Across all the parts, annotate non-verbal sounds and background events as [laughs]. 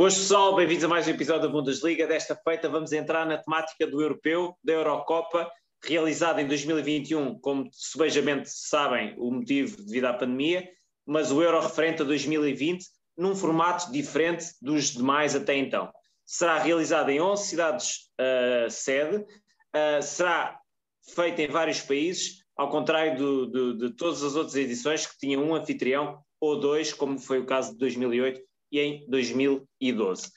Boas pessoal, bem-vindos a mais um episódio da Bundesliga. Desta feita vamos entrar na temática do Europeu, da Eurocopa, realizada em 2021, como subejamente sabem, o motivo devido à pandemia, mas o Euro referente a 2020, num formato diferente dos demais até então. Será realizada em 11 cidades uh, sede, uh, será feita em vários países, ao contrário do, do, de todas as outras edições que tinham um anfitrião ou dois, como foi o caso de 2008 e em 2012.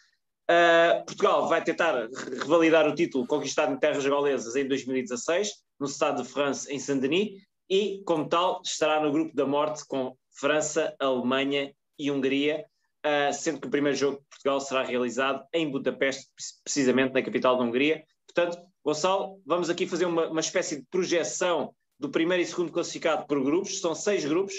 Uh, Portugal vai tentar revalidar o título conquistado em terras galesas em 2016, no Stade de France, em Saint-Denis, e, como tal, estará no grupo da morte com França, Alemanha e Hungria, uh, sendo que o primeiro jogo de Portugal será realizado em Budapeste, precisamente na capital da Hungria. Portanto, Gonçalo, vamos aqui fazer uma, uma espécie de projeção do primeiro e segundo classificado por grupos. São seis grupos,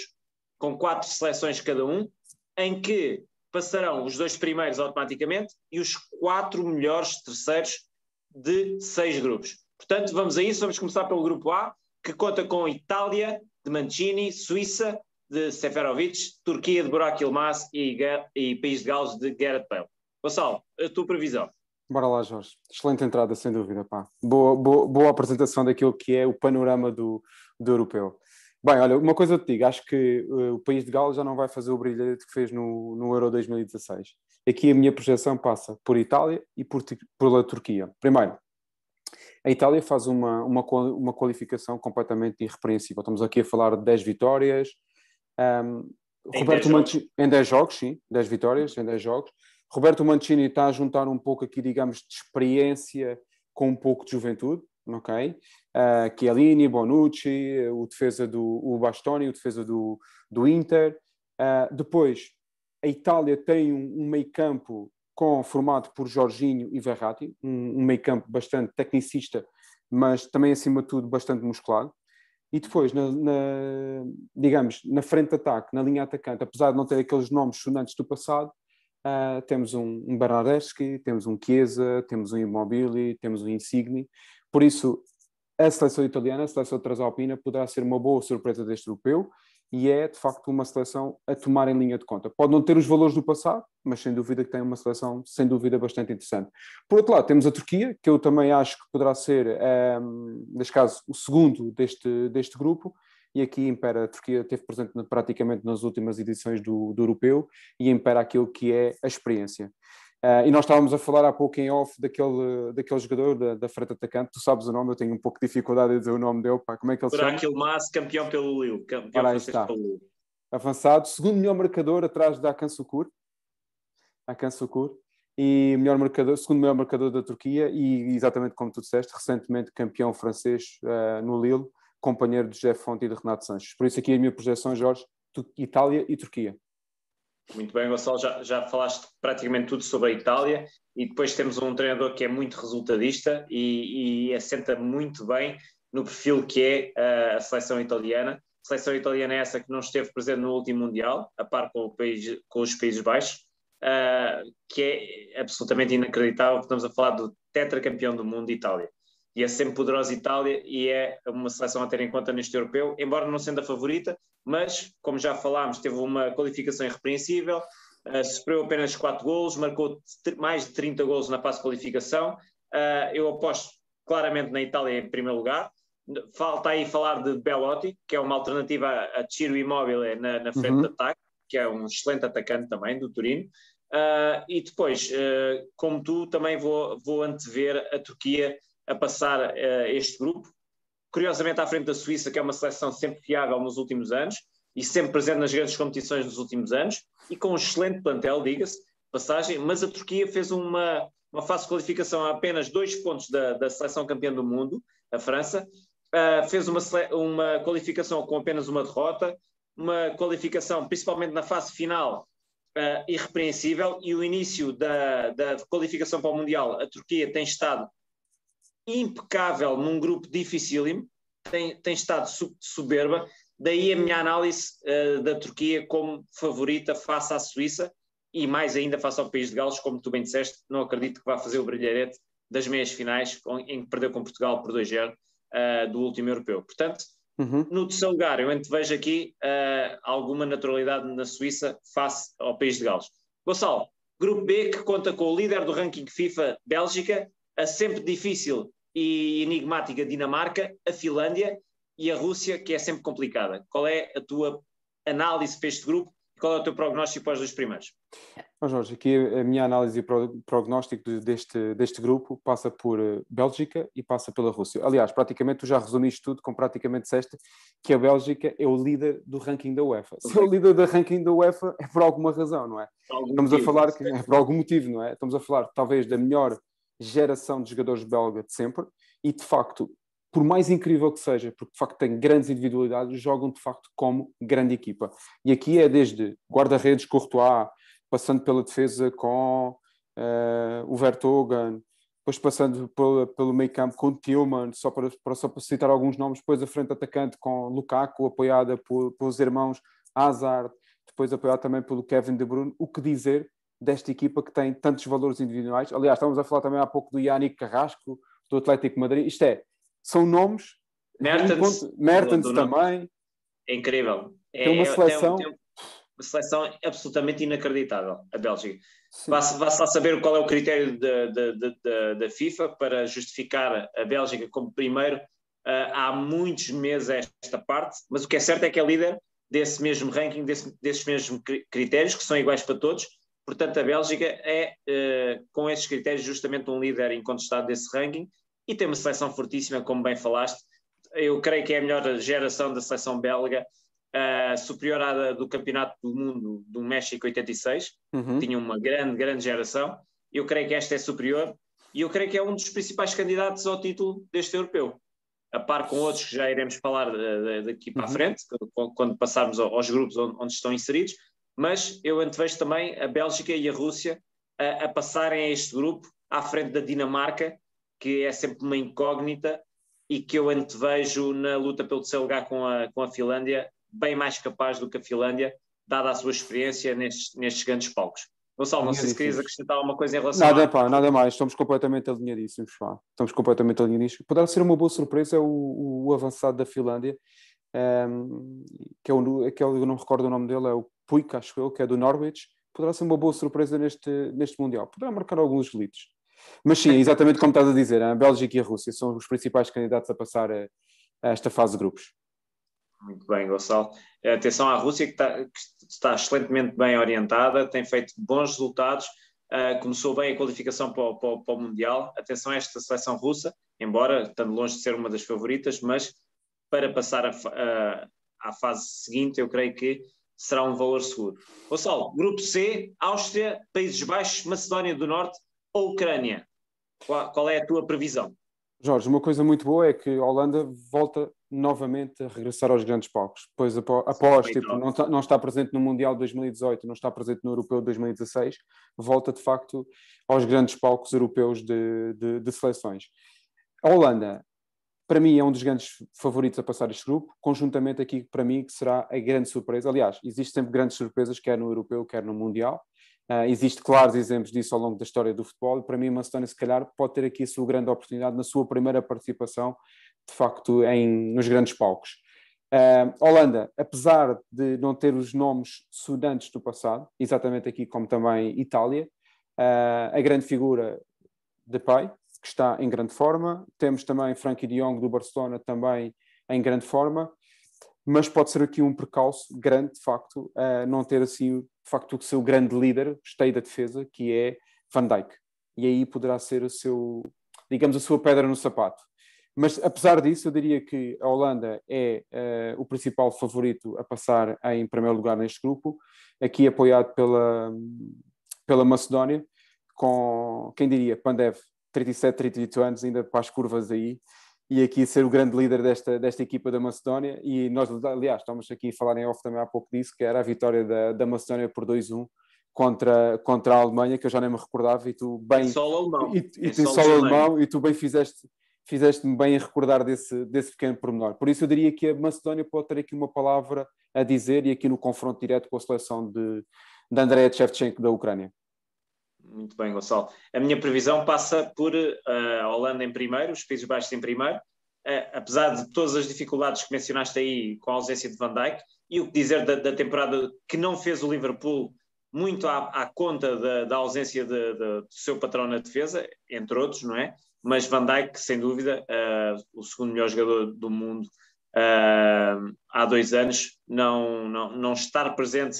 com quatro seleções cada um, em que passarão os dois primeiros automaticamente e os quatro melhores terceiros de seis grupos. Portanto, vamos a isso. Vamos começar pelo grupo A, que conta com Itália, de Mancini, Suíça, de Seferovic, Turquia, de Burak Yilmaz e, e País de Gales, de Gareth Bale. Gonçalo, a tua previsão? Bora lá, Jorge. Excelente entrada, sem dúvida. Pá. Boa, boa, boa apresentação daquilo que é o panorama do, do europeu. Bem, olha, uma coisa eu te digo, acho que uh, o país de Gales já não vai fazer o brilhante que fez no, no Euro 2016. Aqui a minha projeção passa por Itália e por, pela Turquia. Primeiro, a Itália faz uma, uma, uma qualificação completamente irrepreensível. Estamos aqui a falar de 10 vitórias. Um, em Roberto Mancini, em 10 jogos, sim, 10 vitórias em 10 jogos. Roberto Mancini está a juntar um pouco aqui, digamos, de experiência com um pouco de juventude ok? Uh, Chiellini, Bonucci, o defesa do o Bastoni, o defesa do, do Inter. Uh, depois, a Itália tem um, um meio campo com, formado por Jorginho e Verratti, um, um meio campo bastante tecnicista, mas também, acima de tudo, bastante musculado. E depois, na, na, digamos, na frente de ataque, na linha atacante, apesar de não ter aqueles nomes sonantes do passado, uh, temos um, um Bernardeschi, temos um Chiesa, temos um Immobile, temos um Insigne. Por isso, a seleção italiana, a seleção transalpina, poderá ser uma boa surpresa deste europeu e é, de facto, uma seleção a tomar em linha de conta. Pode não ter os valores do passado, mas sem dúvida que tem uma seleção, sem dúvida, bastante interessante. Por outro lado, temos a Turquia, que eu também acho que poderá ser, um, ehm, neste caso, o segundo deste, deste grupo, e aqui impera, a Turquia esteve presente praticamente nas últimas edições do, do europeu, e impera aquilo que é a experiência. Uh, e nós estávamos a falar há pouco em off daquele, daquele jogador da, da frente atacante, tu sabes o nome, eu tenho um pouco de dificuldade em dizer o nome dele, pá, como é que ele se chama? aquele Mas, campeão pelo Lille, campeão Ora, está. pelo Lille. Avançado, segundo melhor marcador atrás da Akan Sukur, Akan Sukur, e melhor marcador, segundo melhor marcador da Turquia e exatamente como tu disseste, recentemente campeão francês uh, no Lille, companheiro de Jeff Fonte e de Renato Sanches. Por isso aqui a minha projeção, Jorge, Itália e Turquia. Muito bem, Gonçalo, já, já falaste praticamente tudo sobre a Itália e depois temos um treinador que é muito resultadista e, e assenta muito bem no perfil que é uh, a seleção italiana. A seleção italiana é essa que não esteve presente no último Mundial, a par com, país, com os Países Baixos, uh, que é absolutamente inacreditável. Estamos a falar do tetracampeão do mundo, Itália e é sempre poderosa Itália e é uma seleção a ter em conta neste europeu, embora não sendo a favorita, mas, como já falámos, teve uma qualificação irrepreensível, uh, sofreu apenas 4 golos, marcou mais de 30 golos na fase de qualificação. Uh, eu aposto claramente na Itália em primeiro lugar. Falta aí falar de Belotti, que é uma alternativa a Ciro Immobile na, na frente uhum. de ataque, que é um excelente atacante também do Turino. Uh, e depois, como tu, também vou, vou antever a Turquia a passar uh, este grupo. Curiosamente, à frente da Suíça, que é uma seleção sempre fiável nos últimos anos e sempre presente nas grandes competições dos últimos anos, e com um excelente plantel, diga-se, passagem, mas a Turquia fez uma, uma de qualificação a apenas dois pontos da, da seleção campeã do mundo, a França, uh, fez uma, uma qualificação com apenas uma derrota, uma qualificação principalmente na fase final uh, irrepreensível, e o início da, da qualificação para o Mundial, a Turquia tem estado impecável num grupo dificílimo, tem, tem estado soberba. Daí a minha análise uh, da Turquia como favorita face à Suíça e mais ainda face ao país de Gales, como tu bem disseste, não acredito que vá fazer o brilharete das meias finais, em que perdeu com Portugal por 2-0 uh, eh, do último europeu. Portanto, uhum. no terceiro lugar, eu vejo aqui uh, alguma naturalidade na Suíça face ao país de Gales. Gonçalo, Grupo B, que conta com o líder do ranking FIFA, Bélgica, a sempre difícil e enigmática Dinamarca, a Finlândia e a Rússia, que é sempre complicada. Qual é a tua análise para este grupo e qual é o teu prognóstico para os dois primeiros? Oh Jorge, aqui a minha análise e prognóstico deste, deste grupo passa por eh, Bélgica e passa pela Rússia. Aliás, praticamente tu já resumiste tudo com praticamente disseste que a Bélgica é o líder do ranking da UEFA. Se é o líder do ranking da UEFA é por alguma razão, não é? Estamos motivo, a falar que é por algum motivo, não é? Estamos a falar talvez da melhor geração de jogadores belga de sempre e de facto por mais incrível que seja, porque de facto tem grandes individualidades, jogam de facto como grande equipa. E aqui é desde guarda-redes Courtois, passando pela defesa com uh, o Vertogen, depois passando pelo, pelo meio campo com Tillman, só para, para, só para citar alguns nomes, depois a frente atacante com Lukaku, apoiada por, pelos irmãos Hazard, depois apoiado também pelo Kevin De Bruyne. O que dizer desta equipa que tem tantos valores individuais? Aliás, estávamos a falar também há pouco do Yannick Carrasco, do Atlético Madrid. Isto é, são nomes. Mertens, Mertens também. É incrível. Tem uma é, seleção. Tem, tem uma seleção absolutamente inacreditável, a Bélgica. Vá-se vá lá saber qual é o critério da FIFA para justificar a Bélgica como primeiro. Uh, há muitos meses esta parte, mas o que é certo é que é líder desse mesmo ranking, desse, desses mesmos critérios, que são iguais para todos. Portanto, a Bélgica é, uh, com esses critérios, justamente um líder incontestado desse ranking e tem uma seleção fortíssima, como bem falaste. Eu creio que é a melhor geração da seleção belga, uh, superior à do Campeonato do Mundo do México 86. Uhum. Tinha uma grande, grande geração. Eu creio que esta é superior e eu creio que é um dos principais candidatos ao título deste europeu. A par com outros que já iremos falar daqui para uhum. a frente, quando passarmos aos grupos onde estão inseridos, mas eu antevejo também a Bélgica e a Rússia a, a passarem a este grupo à frente da Dinamarca que é sempre uma incógnita e que eu antevejo na luta pelo terceiro lugar com a, com a Finlândia, bem mais capaz do que a Finlândia, dada a sua experiência nestes, nestes grandes palcos. Gonçalo, não sei se querias acrescentar alguma coisa em relação nada, a... pá, nada mais, estamos completamente alinhadíssimos. Pá. Estamos completamente alinhadíssimos. Poderá ser uma boa surpresa o, o avançado da Finlândia, um, ehm, que é o, aquele, eu não recordo o nome dele, é o Puig, acho eu, que é do Norwich. Poderá ser uma boa surpresa neste, neste Mundial. Poderá marcar alguns litos. Mas sim, exatamente como estás a dizer, a Bélgica e a Rússia são os principais candidatos a passar a, a esta fase de grupos. Muito bem, Gonçalo. Atenção à Rússia, que está, que está excelentemente bem orientada, tem feito bons resultados, uh, começou bem a qualificação para o, para, para o, Mundial. Atenção a esta seleção russa, embora estando longe de ser uma das favoritas, mas para passar a, a, à fase seguinte, eu creio que será um valor seguro. Gonçalo, Grupo C, Áustria, Países Baixos, Macedónia do Norte, ou Ucrânia? Qual, qual, é a tua previsão? Jorge, uma coisa muito boa é que a Holanda volta novamente a regressar aos grandes palcos. Pois após, tipo, não, está, não está presente no Mundial de 2018, não está presente no Europeu de 2016, volta de facto aos grandes palcos europeus de, de, de seleções. A Holanda, para mim, é um dos grandes favoritos a passar este grupo, conjuntamente aqui, para mim, que será a grande surpresa. Aliás, existem sempre grandes surpresas, quer no Europeu, quer no Mundial. Uh, existe claros exemplos disso ao longo da história do futebol. Para mim, Macedónia, se calhar, pode ter aqui a sua grande oportunidade na sua primeira participação, de facto, em, nos grandes palcos. Uh, Holanda, apesar de não ter os nomes sudantes do passado, exatamente aqui como também Itália, uh, a grande figura de Pai, que está em grande forma. Temos também Frankie de Jong do Barcelona, também em grande forma mas pode ser aqui um percalço grande, de facto, a não ter assim, de facto, o seu grande líder, esteio da defesa, que é Van Dijk. E aí poderá ser o seu, digamos, a sua pedra no sapato. Mas, apesar disso, eu diria que a Holanda é uh, o principal favorito a passar em primeiro lugar neste grupo, aqui apoiado pela, pela Macedónia, com, quem diria, Pandev, 37, 38 anos, ainda para as curvas aí, e aqui ser o grande líder desta, desta equipa da Macedónia. E nós, aliás, estamos aqui a falar em off também há pouco disso, que era a vitória da, da Macedónia por 2-1 contra, contra a Alemanha, que eu já nem me recordava, e tu bem. Solo alemão. E, e, é solo alemão, e tu bem fizeste. Fizeste-me bem a recordar desse, desse pequeno pormenor. Por isso, eu diria que a Macedónia pode ter aqui uma palavra a dizer, e aqui no confronto direto com a seleção de, de Andrei Shevchenko da Ucrânia. Muito bem, Gonçalo. A minha previsão passa por uh, a Holanda em primeiro, os Países Baixos em primeiro, uh, apesar de todas as dificuldades que mencionaste aí com a ausência de Van Dijk, e o que dizer da, da, temporada que não fez o Liverpool muito à, à conta da, da ausência de, de, do seu patrão na defesa, entre outros, não é? Mas Van Dijk, sem dúvida, uh, o segundo melhor jogador do mundo há dois anos, não, não, não estar presente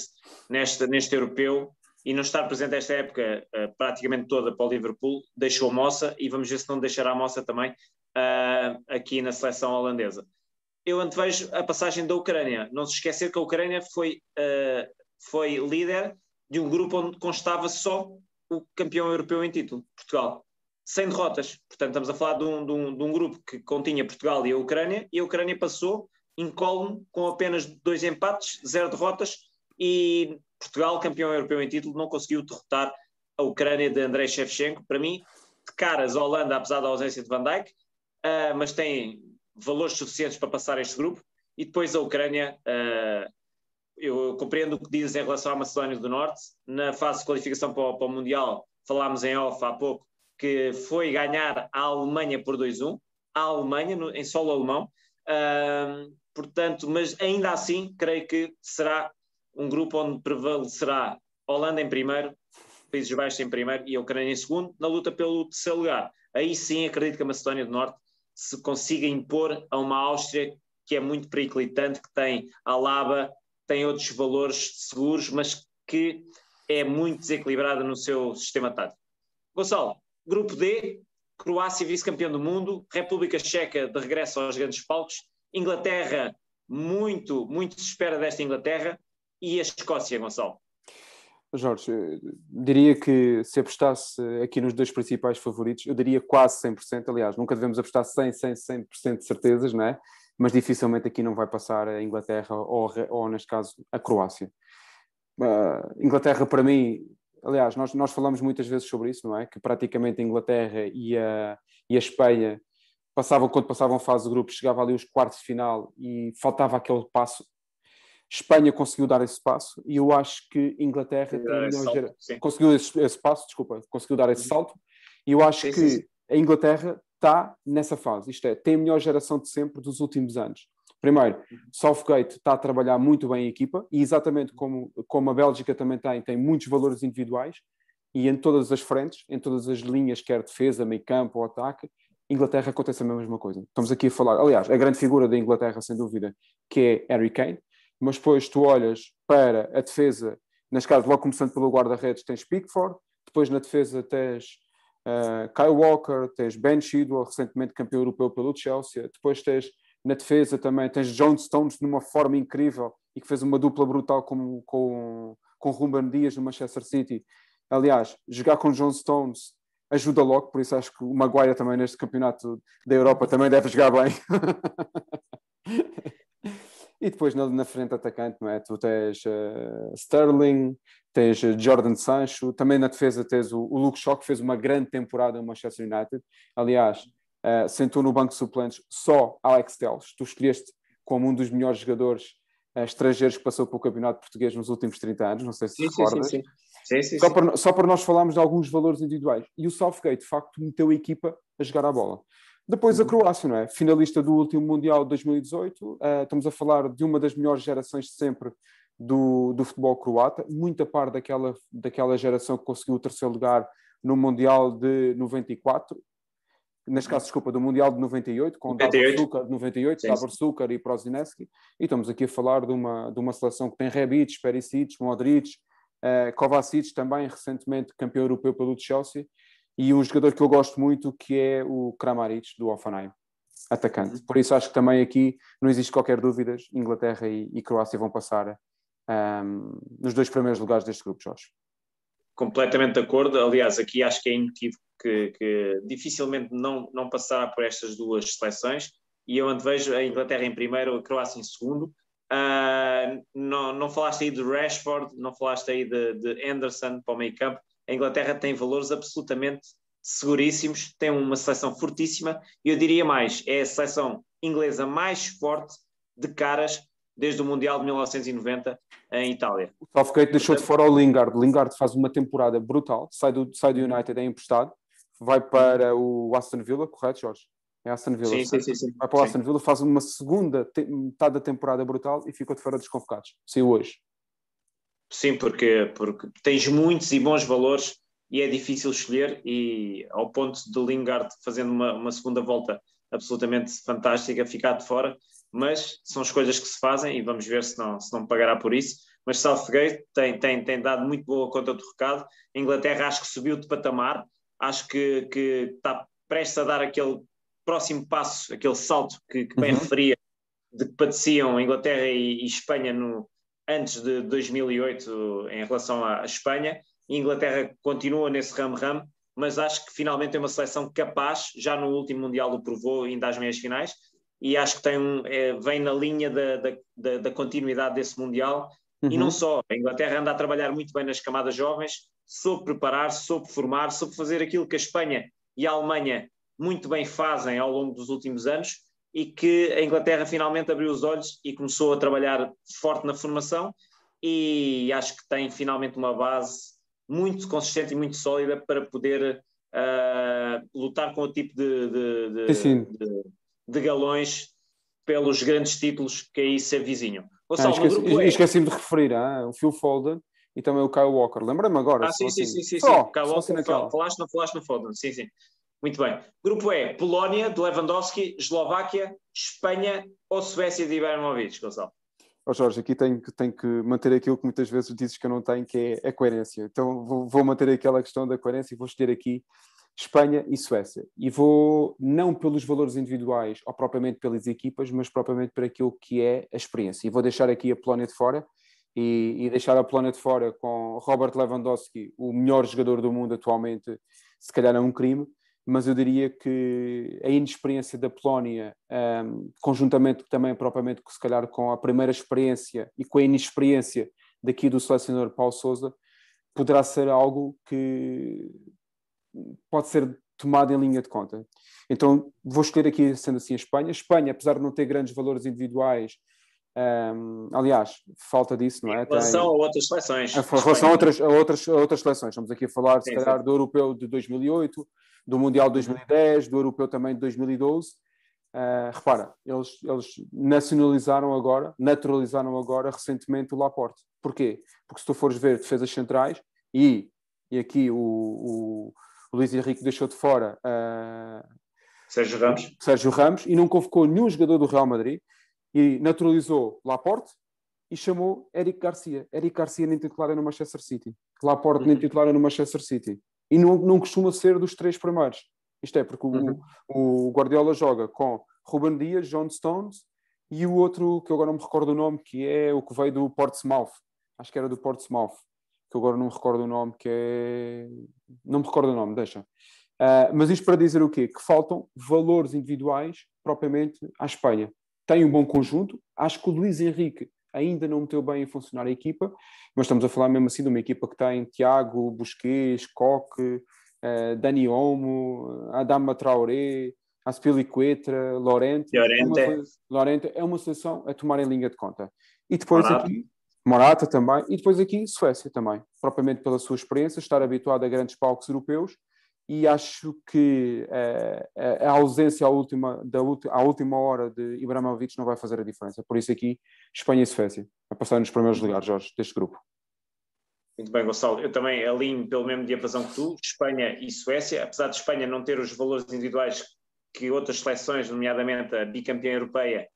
neste, neste europeu e não estar presente esta época uh, praticamente toda para o Liverpool, deixou moça e vamos ver se não deixará moça também aqui na seleção holandesa. Eu antevejo a passagem da Ucrânia. Não se esquecer que a Ucrânia foi, foi líder de um grupo onde constava só o campeão europeu em título, Portugal. Sem derrotas. Portanto, estamos a falar de um, de um, de um grupo que continha Portugal e a Ucrânia, e a Ucrânia passou incólume com apenas dois empates, zero derrotas, e Portugal, campeão europeu em título, não conseguiu derrotar a Ucrânia de Andrei Shevchenko. Para mim, de caras, a Holanda, apesar da ausência de Van Dijk, uh, mas tem valores suficientes para passar este grupo. E depois a Ucrânia uh, eu compreendo o que dizes em relação à Macedónia do Norte. Na fase de qualificação para o, para o Mundial, falámos em off há pouco, que foi ganhar a Alemanha por 2-1, a Alemanha, no, em solo alemão. Uh, portanto, mas ainda assim, creio que será um grupo onde prevalecerá Holanda em primeiro, Países Baixos em primeiro e a Ucrânia em segundo, na luta pelo terceiro lugar. Aí sim acredito que a Macedónia do Norte se consiga impor a uma Áustria que é muito periclitante, que tem Alaba, tem outros valores seguros, mas que é muito desequilibrada no seu sistema tático. Gonçalo, grupo D, Croácia vice-campeão do mundo, República Checa de regresso aos grandes palcos, Inglaterra, muito, muito se espera desta Inglaterra, e a Escócia, Gonçalo. Jorge, diria que se apostasse aqui nos dois principais favoritos, eu diria quase 100%, aliás, nunca devemos apostar 100, 100, 100% de certezas, não é? mas dificilmente aqui não vai passar a Inglaterra ou, ou neste caso, a Croácia. Uh, Inglaterra, para mim, aliás, nós, nós falamos muitas vezes sobre isso, não é? Que praticamente a Inglaterra e a, e a Espanha passavam, quando passavam fase de grupos, chegava ali os quartos de final e faltava aquele passo. Espanha conseguiu dar esse passo e eu acho que Inglaterra salto, conseguiu esse, esse, passo, desculpa, conseguiu dar esse uhum. salto e eu acho sim, que sim. a Inglaterra está nessa fase, isto é, tem a melhor geração de sempre dos últimos anos. Primeiro, Southgate está a trabalhar muito bem a equipa e exatamente como, como a Bélgica também tem, tem muitos valores individuais e em todas as frentes, em todas as linhas, quer defesa, meio campo ou ataque, Inglaterra acontece a mesma coisa. Estamos aqui a falar, aliás, a grande figura da Inglaterra, sem dúvida, que é Harry Kane, mas depois tu olhas para a defesa, nas casas, logo começando pelo guarda-redes, tens Pickford, depois na defesa tens Uh, Kyle Walker, tens Ben Chidwell, recentemente campeão europeu pelo Chelsea, depois tens na defesa também, tens John Stones numa forma incrível e que fez uma dupla brutal com, com, com Ruben Dias no Manchester City. Aliás, jogar com John Stones ajuda logo, por isso acho que o Maguire também neste campeonato da Europa também deve jogar bem. [laughs] e depois na, na, frente atacante, não é? Tu tens uh, Sterling, tens Jordan Sancho, também na defesa tens o, o Luke Shaw, que fez uma grande temporada no Manchester United. Aliás, uh, sentou no banco de suplentes só Alex Telles. Tu escolheste como um dos melhores jogadores uh, estrangeiros que passou pelo campeonato português nos últimos 30 anos, não sei se sim, recordas. Sim, sim, sim. só, Para, só para nós falarmos de alguns valores individuais. E o Southgate, de facto, meteu a equipa a jogar a bola. Depois a uhum. Croácia, não é? Finalista do último Mundial de 2018. Uh, eh, estamos a falar de uma das melhores gerações de sempre do, do futebol croata, muita parte daquela, daquela geração que conseguiu o terceiro lugar no Mundial de 94, neste caso, desculpa, do Mundial de 98, com 98. Davor de 98, sim, Davor Sukar e Prozinski, e estamos aqui a falar de uma, de uma seleção que tem Rebic, Perisic, Modric, uh, Kovacic também, recentemente campeão europeu pelo Chelsea, e um jogador que eu gosto muito que é o Kramaric, do Offenheim atacante. Uhum. Por isso acho que também aqui não existe qualquer dúvida, Inglaterra e, e Croácia vão passar um, nos dois primeiros lugares deste grupo, Jorge. Completamente de acordo. Aliás, aqui acho que é inequívoco que, que dificilmente não, não passará por estas duas seleções. E eu vejo a Inglaterra em primeiro, a Croácia em segundo. Uh, não, não falaste aí de Rashford, não falaste aí de, de Anderson para o meio campo. A Inglaterra tem valores absolutamente seguríssimos, tem uma seleção fortíssima. E eu diria mais: é a seleção inglesa mais forte de caras desde o Mundial de 1990 em Itália. O Southgate deixou de fora o Lingard. Lingard faz uma temporada brutal, sai do, sai do United, é emprestado, vai para o Aston Villa, correto, Jorge? É Aston Villa. Sim, sim, sim, sim, Vai para o Aston Villa, faz uma segunda metade da temporada brutal e ficou de fora dos convocados. Saiu hoje. Sim, porque, porque tens muitos e bons valores e é difícil escolher e ao ponto de Lingard fazendo uma, uma segunda volta absolutamente fantástica, ficar de fora, mas são escolhas que se fazem e vamos ver se não, se não pagará por isso. Mas Southgate tem, tem, tem dado muito boa conta do recado. A Inglaterra acho que subiu de patamar, acho que, que está prestes a dar aquele próximo passo, aquele salto que, que bem uhum. referia, de que padeciam Inglaterra e, e, Espanha no, antes de 2008 em relação à, Espanha. A Inglaterra continua nesse ramo-ramo, mas acho que finalmente é uma seleção capaz, já no último Mundial o provou, ainda às meias finais, e acho que tem um, é, vem na linha da, da, da, continuidade desse Mundial. Uhum. E não só, a Inglaterra anda a trabalhar muito bem nas camadas jovens, soube preparar, soube formar, soube fazer aquilo que a Espanha e a Alemanha muito bem fazem ao longo dos últimos anos e que a Inglaterra finalmente abriu os olhos e começou a trabalhar forte na formação e acho que tem finalmente uma base muito consistente e muito sólida para poder uh, lutar com o tipo de, de, de, de, galões pelos grandes títulos que aí se avizinham. ah, esqueci, é... Esqueci-me de referir ah, o Phil Foden e também o Kyle Walker. Lembra-me agora? Ah, sim, sim, sim, sim, sim. Só, Kyle Walker, falaste, não falaste no Foden, sim, sim. Muito bem. Grupo E, Polónia, de Lewandowski, Eslováquia, Espanha ou Suécia de Ibrahimovic, Gonçalo? Oh Jorge, aqui tenho, tenho que manter aquilo que muitas vezes dizes que eu não tenho, que é a coerência. Então vou, vou manter aquela questão da coerência e vou escolher aqui Espanha e Suécia. E vou, não pelos valores individuais ou propriamente pelas equipas, mas propriamente para aquilo que é a experiência. E vou deixar aqui a Polónia de fora e, e deixar a Polónia de fora com Robert Lewandowski, o melhor jogador do mundo atualmente, se calhar é um crime, mas eu diria que a inexperiência da Polónia, um, conjuntamente também propriamente se calhar com a primeira experiência e com a inexperiência daqui do selecionador Paulo Sousa, poderá ser algo que pode ser tomado em linha de conta. Então vou escolher aqui, sendo assim, a Espanha. A Espanha, apesar de não ter grandes valores individuais, um, aliás, falta disso, não é? Em relação Tem, a outras seleções. Em relação a outras, a, outras, a outras seleções. Estamos aqui a falar, sim, se calhar, sim. do Europeu de 2008, do Mundial de 2010, do Europeu também de 2012. Uh, ah, repara, eles, eles nacionalizaram agora, naturalizaram agora recentemente o Laporte. Porquê? Porque se tu fores ver defesas centrais, e, e aqui o, o, o Luís Henrique deixou de fora uh, Sérgio Ramos. Sérgio Ramos e não convocou nenhum jogador do Real Madrid e naturalizou Laporte e chamou Eric Garcia. Eric Garcia nem titular é no Manchester City. Laporte uhum. nem titular é no Manchester City e não, não costuma ser dos três primeiros. Isto é, porque uhum. o, o, Guardiola joga com Ruben Dias, John Stones e o outro, que eu agora não me recordo o nome, que é o que veio do Portsmouth. Acho que era do Portsmouth, que eu agora não me recordo o nome, que é... Não me recordo o nome, deixa. Uh, mas isto para dizer o quê? Que faltam valores individuais propriamente à Espanha. Tem um bom conjunto. Acho que o Luís Henrique ainda não meteu bem a funcionar a equipa, mas estamos a falar mesmo assim de uma equipa que tem Tiago, Busquets, Coque, uh, Dani Olmo, Adama Traoré, Aspilicuetra, Lorente. Lorente. É uma, Lorente é uma seleção a tomar em linha de conta. E depois Morata. aqui, Morata também, e depois aqui Suécia também, propriamente pela sua experiência, estar habituado a grandes palcos europeus e acho que uh, a ausência à última, da à última hora de Ibrahimovic não vai fazer a diferença. Por isso aqui, Espanha e Suécia, a passar nos primeiros lugares, Jorge, deste grupo. Muito bem, Gonçalo. Eu também alinho pelo mesmo diapasão que tu, Espanha e Suécia, apesar de Espanha não ter os valores individuais que outras seleções, nomeadamente a bicampeã europeia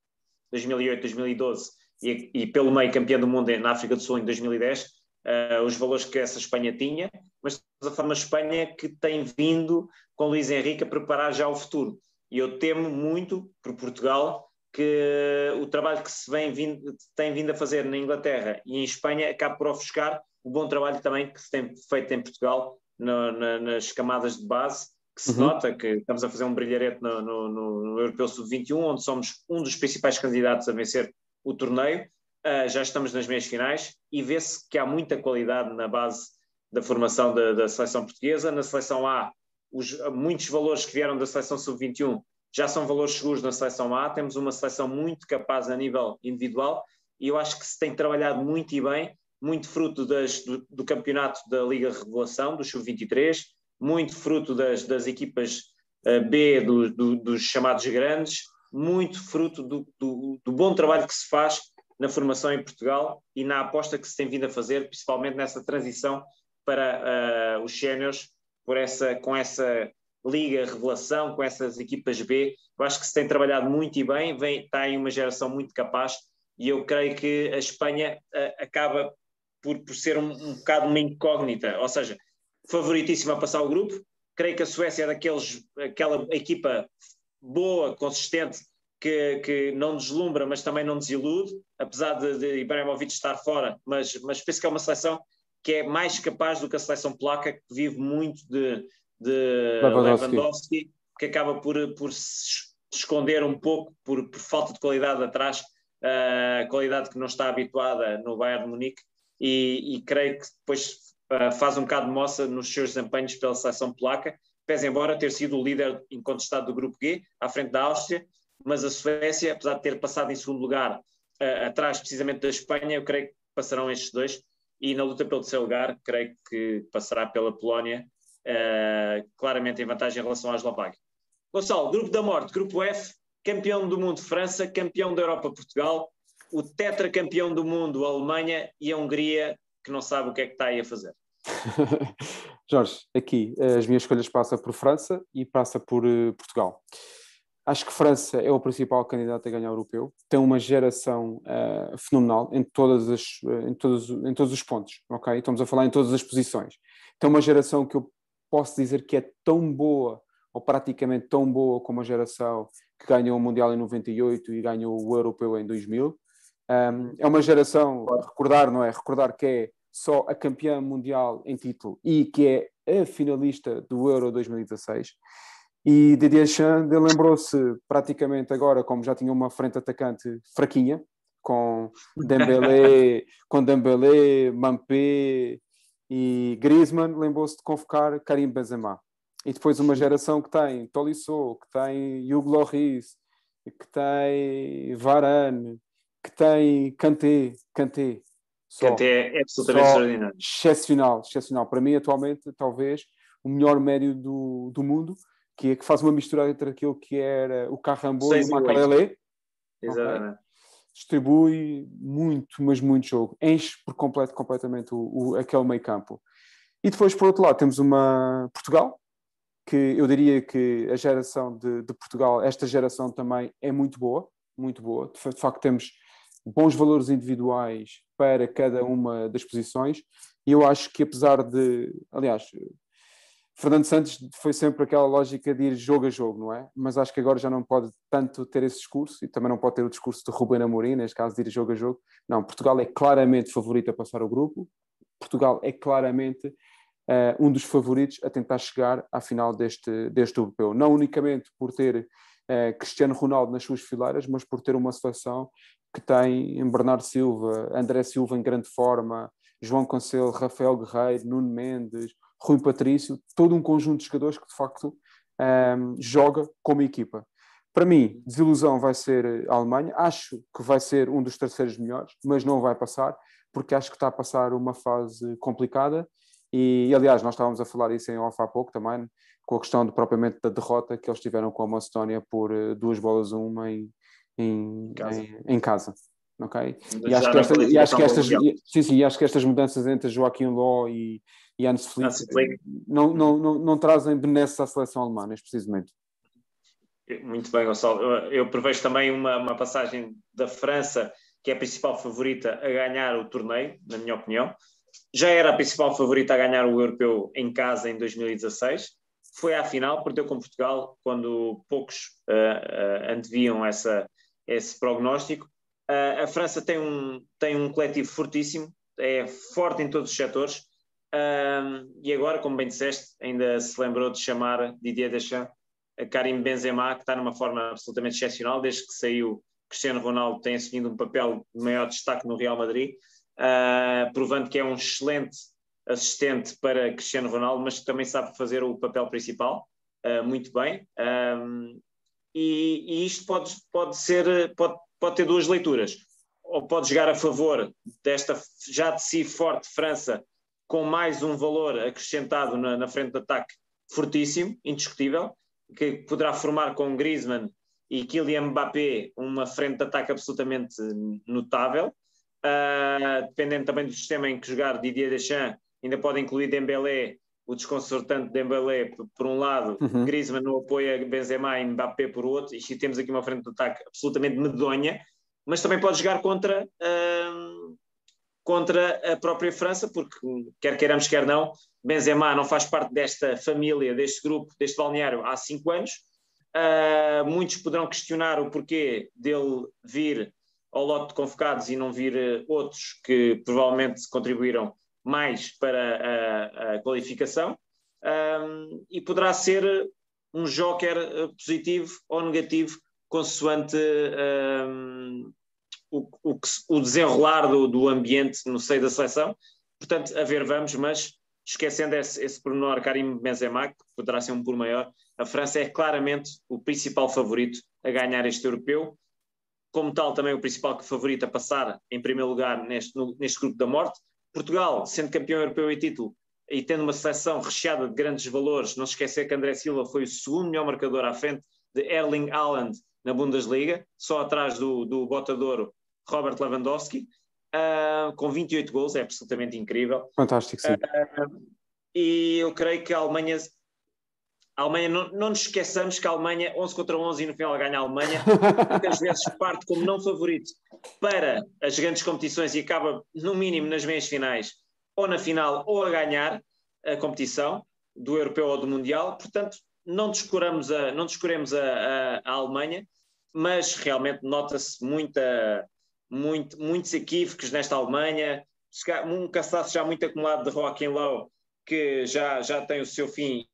2008, 2012 e, e pelo meio campeã do mundo na África do Sul em 2010, uh, os valores que essa Espanha tinha, mas da forma Espanha que tem vindo com Luís Henrique a preparar já o futuro. E eu temo muito por Portugal que o trabalho que se vem vindo, tem vindo a fazer na Inglaterra e em Espanha acabe por ofuscar o bom trabalho também que se tem feito em Portugal no, na, nas camadas de base, que se uhum. nota que estamos a fazer um brilharete no, no, no Europeu Sub-21, onde somos um dos principais candidatos a vencer o torneio, uh, já estamos nas meias finais e vê-se que há muita qualidade na base da formação da, da seleção portuguesa. Na seleção A, os, muitos valores que vieram da seleção sub-21 já são valores seguros na seleção A. Temos uma seleção muito capaz a nível individual e eu acho que se tem trabalhado muito e bem, muito fruto das, do, do, campeonato da Liga Revelação, do Sub-23, muito fruto das, das equipas uh, B do, do, dos chamados grandes, muito fruto do, do, bom trabalho que se faz na formação em Portugal e na aposta que se tem vindo a fazer, principalmente nessa transição para uh, os séniores, essa, com essa liga revelação, com essas equipas B. Eu acho que se tem trabalhado muito e bem, vem, está aí uma geração muito capaz e eu creio que a Espanha uh, acaba por, por ser um, um bocado uma incógnita, ou seja, favoritíssima a passar o grupo. Creio que a Suécia é daqueles, aquela equipa boa, consistente, que, que não deslumbra, mas também não desilude, apesar de, de Ibrahimovic estar fora, mas, mas penso que é uma seleção que é mais capaz do que a seleção polaca, que vive muito de, de Lewandowski. Lewandowski, que acaba por, por se esconder um pouco por, por falta de qualidade atrás, uh, qualidade que não está habituada no Bayern de Munique, e, e creio que depois uh, faz um bocado de moça nos seus desempenhos pela seleção polaca, pese embora ter sido o líder incontestado do grupo G, à frente da Áustria, mas a Suécia, apesar de ter passado em segundo lugar, uh, atrás precisamente da Espanha, eu creio que passarão estes dois, e na luta pelo terceiro lugar, creio que passará pela Polónia, uh, claramente em vantagem em relação à Eslováquia. Gonçalo, grupo da morte, grupo F, campeão do mundo França, campeão da Europa Portugal, o tetracampeão do mundo Alemanha e a Hungria que não sabe o que é que está aí a fazer. [laughs] Jorge, aqui as minhas escolhas passam por França e passa por uh, Portugal. Acho que França é o principal candidato a ganhar o europeu. Tem uma geração uh, fenomenal em, todas as, em, todos, em todos os pontos. ok? Estamos a falar em todas as posições. Tem uma geração que eu posso dizer que é tão boa, ou praticamente tão boa como a geração que ganhou o Mundial em 98 e ganhou o Europeu em 2000. Um, é uma geração, recordar, não é? Recordar que é só a campeã mundial em título e que é a finalista do Euro 2016. E Didier Deschamps lembrou-se praticamente agora, como já tinha uma frente atacante fraquinha, com [laughs] Dembélé, com Dembélé, Mampé e Griezmann, lembrou-se de convocar Karim Benzema. E depois uma geração que tem Tolisso, que tem Hugo Lloris, que tem Varane, que tem Kanté, Kanté. Só, Kanté é absolutamente extraordinário. Excepcional, excepcional. Para mim, atualmente, talvez o melhor médio do, do mundo que, é que faz uma mistura entre aquilo que era o Carrambo e o Macarelé. Exatamente. Okay. Distribui muito, mas muito jogo. Enche por completo, completamente o, o, aquele meio campo. E depois, por outro lado, temos uma Portugal, que eu diria que a geração de, de Portugal, esta geração também é muito boa, muito boa. De, de facto, temos bons valores individuais para cada uma das posições. E eu acho que, apesar de, aliás, Fernando Santos foi sempre aquela lógica de ir jogo a jogo, não é? Mas acho que agora já não pode tanto ter esse discurso e também não pode ter o discurso de Rubén Amorim, neste caso de ir jogo a jogo. Não, Portugal é claramente favorito a passar o grupo. Portugal é claramente uh, um dos favoritos a tentar chegar à final deste, deste europeu. Não unicamente por ter uh, Cristiano Ronaldo nas suas fileiras, mas por ter uma seleção que tem Bernardo Silva, André Silva em grande forma, João Cancelo, Rafael Guerreiro, Nuno Mendes, Rui Patrício, todo um conjunto de jogadores que de facto um, joga como equipa. Para mim, desilusão vai ser a Alemanha. Acho que vai ser um dos terceiros melhores, mas não vai passar, porque acho que está a passar uma fase complicada. E, aliás, nós estávamos a falar isso em off há pouco também, com a questão de, propriamente da derrota que eles tiveram com a Macedónia por uh, duas bolas a uma em, em, casa. Em, em casa. Ok? E acho, esta, e acho, que estas, sim, sim, acho que estas mudanças entre Joaquim Ló e, e Hans Flick não, não, não, não trazem benesses à seleção alemã neste preciso momento. Muito bem, Gonçalo. Eu, eu prevejo também uma, uma passagem da França, que é a principal favorita a ganhar o torneio, na minha opinião. Já era a principal favorita a ganhar o europeu em casa em 2016. Foi à final, perdeu com Portugal, quando poucos uh, uh, anteviam essa, esse prognóstico. Uh, a França tem um, tem um coletivo fortíssimo, é forte em todos os setores, um, e agora, como bem disseste, ainda se lembrou de chamar Didier Deschamps a Karim Benzema, que está numa forma absolutamente excepcional, desde que saiu Cristiano Ronaldo tem assumido um papel de maior destaque no Real Madrid, uh, provando que é um excelente assistente para Cristiano Ronaldo, mas que também sabe fazer o papel principal uh, muito bem. E, e, isto pode, pode ser, pode, pode ter duas leituras. Ou pode jogar a favor desta já de si forte França com mais um valor acrescentado na, na frente de ataque fortíssimo, indiscutível, que poderá formar com Griezmann e Kylian Mbappé, uma frente de ataque absolutamente notável. Uh, dependendo também do sistema em que jogar Didier Deschamps, ainda pode incluir Dembélé, o desconcertante Dembélé por um lado, uhum. Griezmann no apoio a Benzema e Mbappé por outro, e temos aqui uma frente de ataque absolutamente medonha, mas também pode jogar contra, uh, contra a própria França, porque quer queiramos, quer não, Benzema não faz parte desta família, deste grupo, deste balneário há cinco anos, Uh, muitos poderão questionar o porquê dele vir ao lote de convocados e não vir uh, outros que provavelmente contribuíram mais para a, a qualificação. Um, e poderá ser um joker uh, positivo ou negativo, consoante um, o, o, o, desenrolar do, do ambiente no seio da seleção. Portanto, a ver, vamos, mas esquecendo esse, esse pormenor Karim Benzema, que poderá ser um por maior, a França é claramente o principal favorito a ganhar este europeu, como tal também o principal favorito a passar em primeiro lugar neste, no, neste grupo da morte. Portugal, sendo campeão europeu e título, e tendo uma seleção recheada de grandes valores, não se esquecer que André Silva foi o segundo melhor marcador à frente de Erling Haaland na Bundesliga, só atrás do, do botador Robert Lewandowski uh, com 28 gols, é absolutamente incrível. Fantástico, sim. Uh, e eu creio que a Alemanha. A Alemanha, não, não nos esqueçamos que a Alemanha, 11 contra 11 e no final ganha a Alemanha, [laughs] muitas vezes parte como não favorito para as grandes competições e acaba, no mínimo, nas meias finais, ou na final, ou a ganhar a competição do europeu ou do mundial. Portanto, não descuramos a, não descuremos a, a, a Alemanha, mas realmente nota-se muita, muito, muitos equívocos nesta Alemanha, um cansaço já muito acumulado de Joaquim Low, que já, já tem o seu fim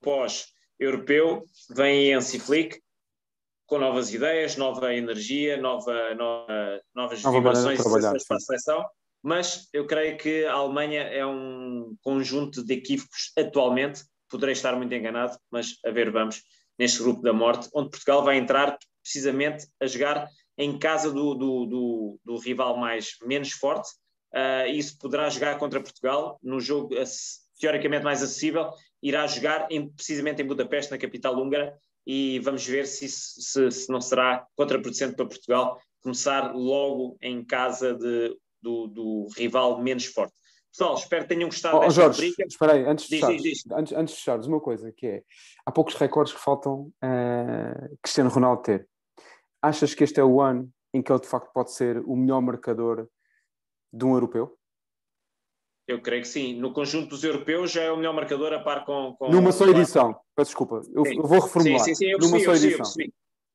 pós-europeu, vem Ensi Flick com novas ideias, nova energia, nova, nova, novas nova vibrações para a seleção, mas eu creio que a Alemanha é um conjunto de equívocos atualmente, poderei estar muito enganado, mas a ver vamos, neste grupo da morte, onde Portugal vai entrar precisamente a jogar em casa do, do, do, do rival mais menos forte. Uh, isso poderá jogar contra Portugal no jogo teoricamente mais acessível. Irá jogar em, precisamente em Budapeste, na capital húngara, e vamos ver se, se, se não será contraproducente para Portugal começar logo em casa de, do, do rival menos forte. Pessoal, espero que tenham gostado oh, desta Jorge, rubrica. Espera aí, antes de, fechares, diz, diz. Antes, antes de fechares, uma coisa que é, há poucos recordes que faltam uh, Cristiano Ronaldo ter. Achas que este é o ano em que ele de facto pode ser o melhor marcador de um europeu? Eu creio que sim. No conjunto dos europeus já é o melhor marcador a par com. com Numa só edição. Peço desculpa. Eu, eu, vou reformular. Sim, sim, sim. Eu percebi, Numa só edição.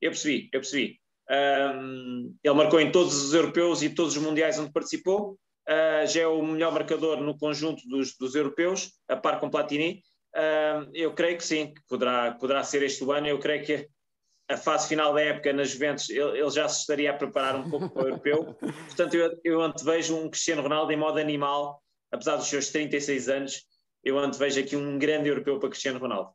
Eu percebi. Eu percebi. Um, ele marcou em todos os europeus e todos os mundiais onde participou. Uh, já é o melhor marcador no conjunto dos, dos europeus, a par com Platini. Uh, eu creio que sim, que poderá, poderá ser este o ano. Eu creio que a fase final da época nas Juventus, ele, ele, já se estaria a preparar um pouco para o europeu. [laughs] Portanto, eu, eu antevejo um Cristiano Ronaldo em modo animal, apesar dos seus 36 anos, eu antevejo aqui um grande europeu para Cristiano Ronaldo.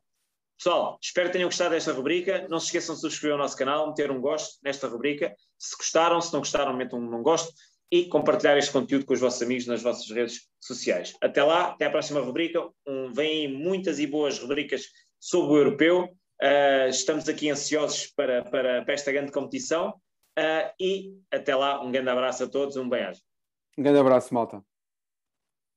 Pessoal, espero que tenham gostado desta rubrica. Não se esqueçam de subscrever o nosso canal, meter um gosto nesta rubrica. Se gostaram, se não gostaram, metam um não gosto e compartilhar este conteúdo com os vossos amigos nas vossas redes sociais. Até lá, até à próxima rubrica. Um, vêm muitas e boas rubricas sobre o europeu. Uh, estamos aqui ansiosos para, para, para, esta grande competição uh, e até lá, um grande abraço a todos, um bem-aja. Um grande abraço, malta.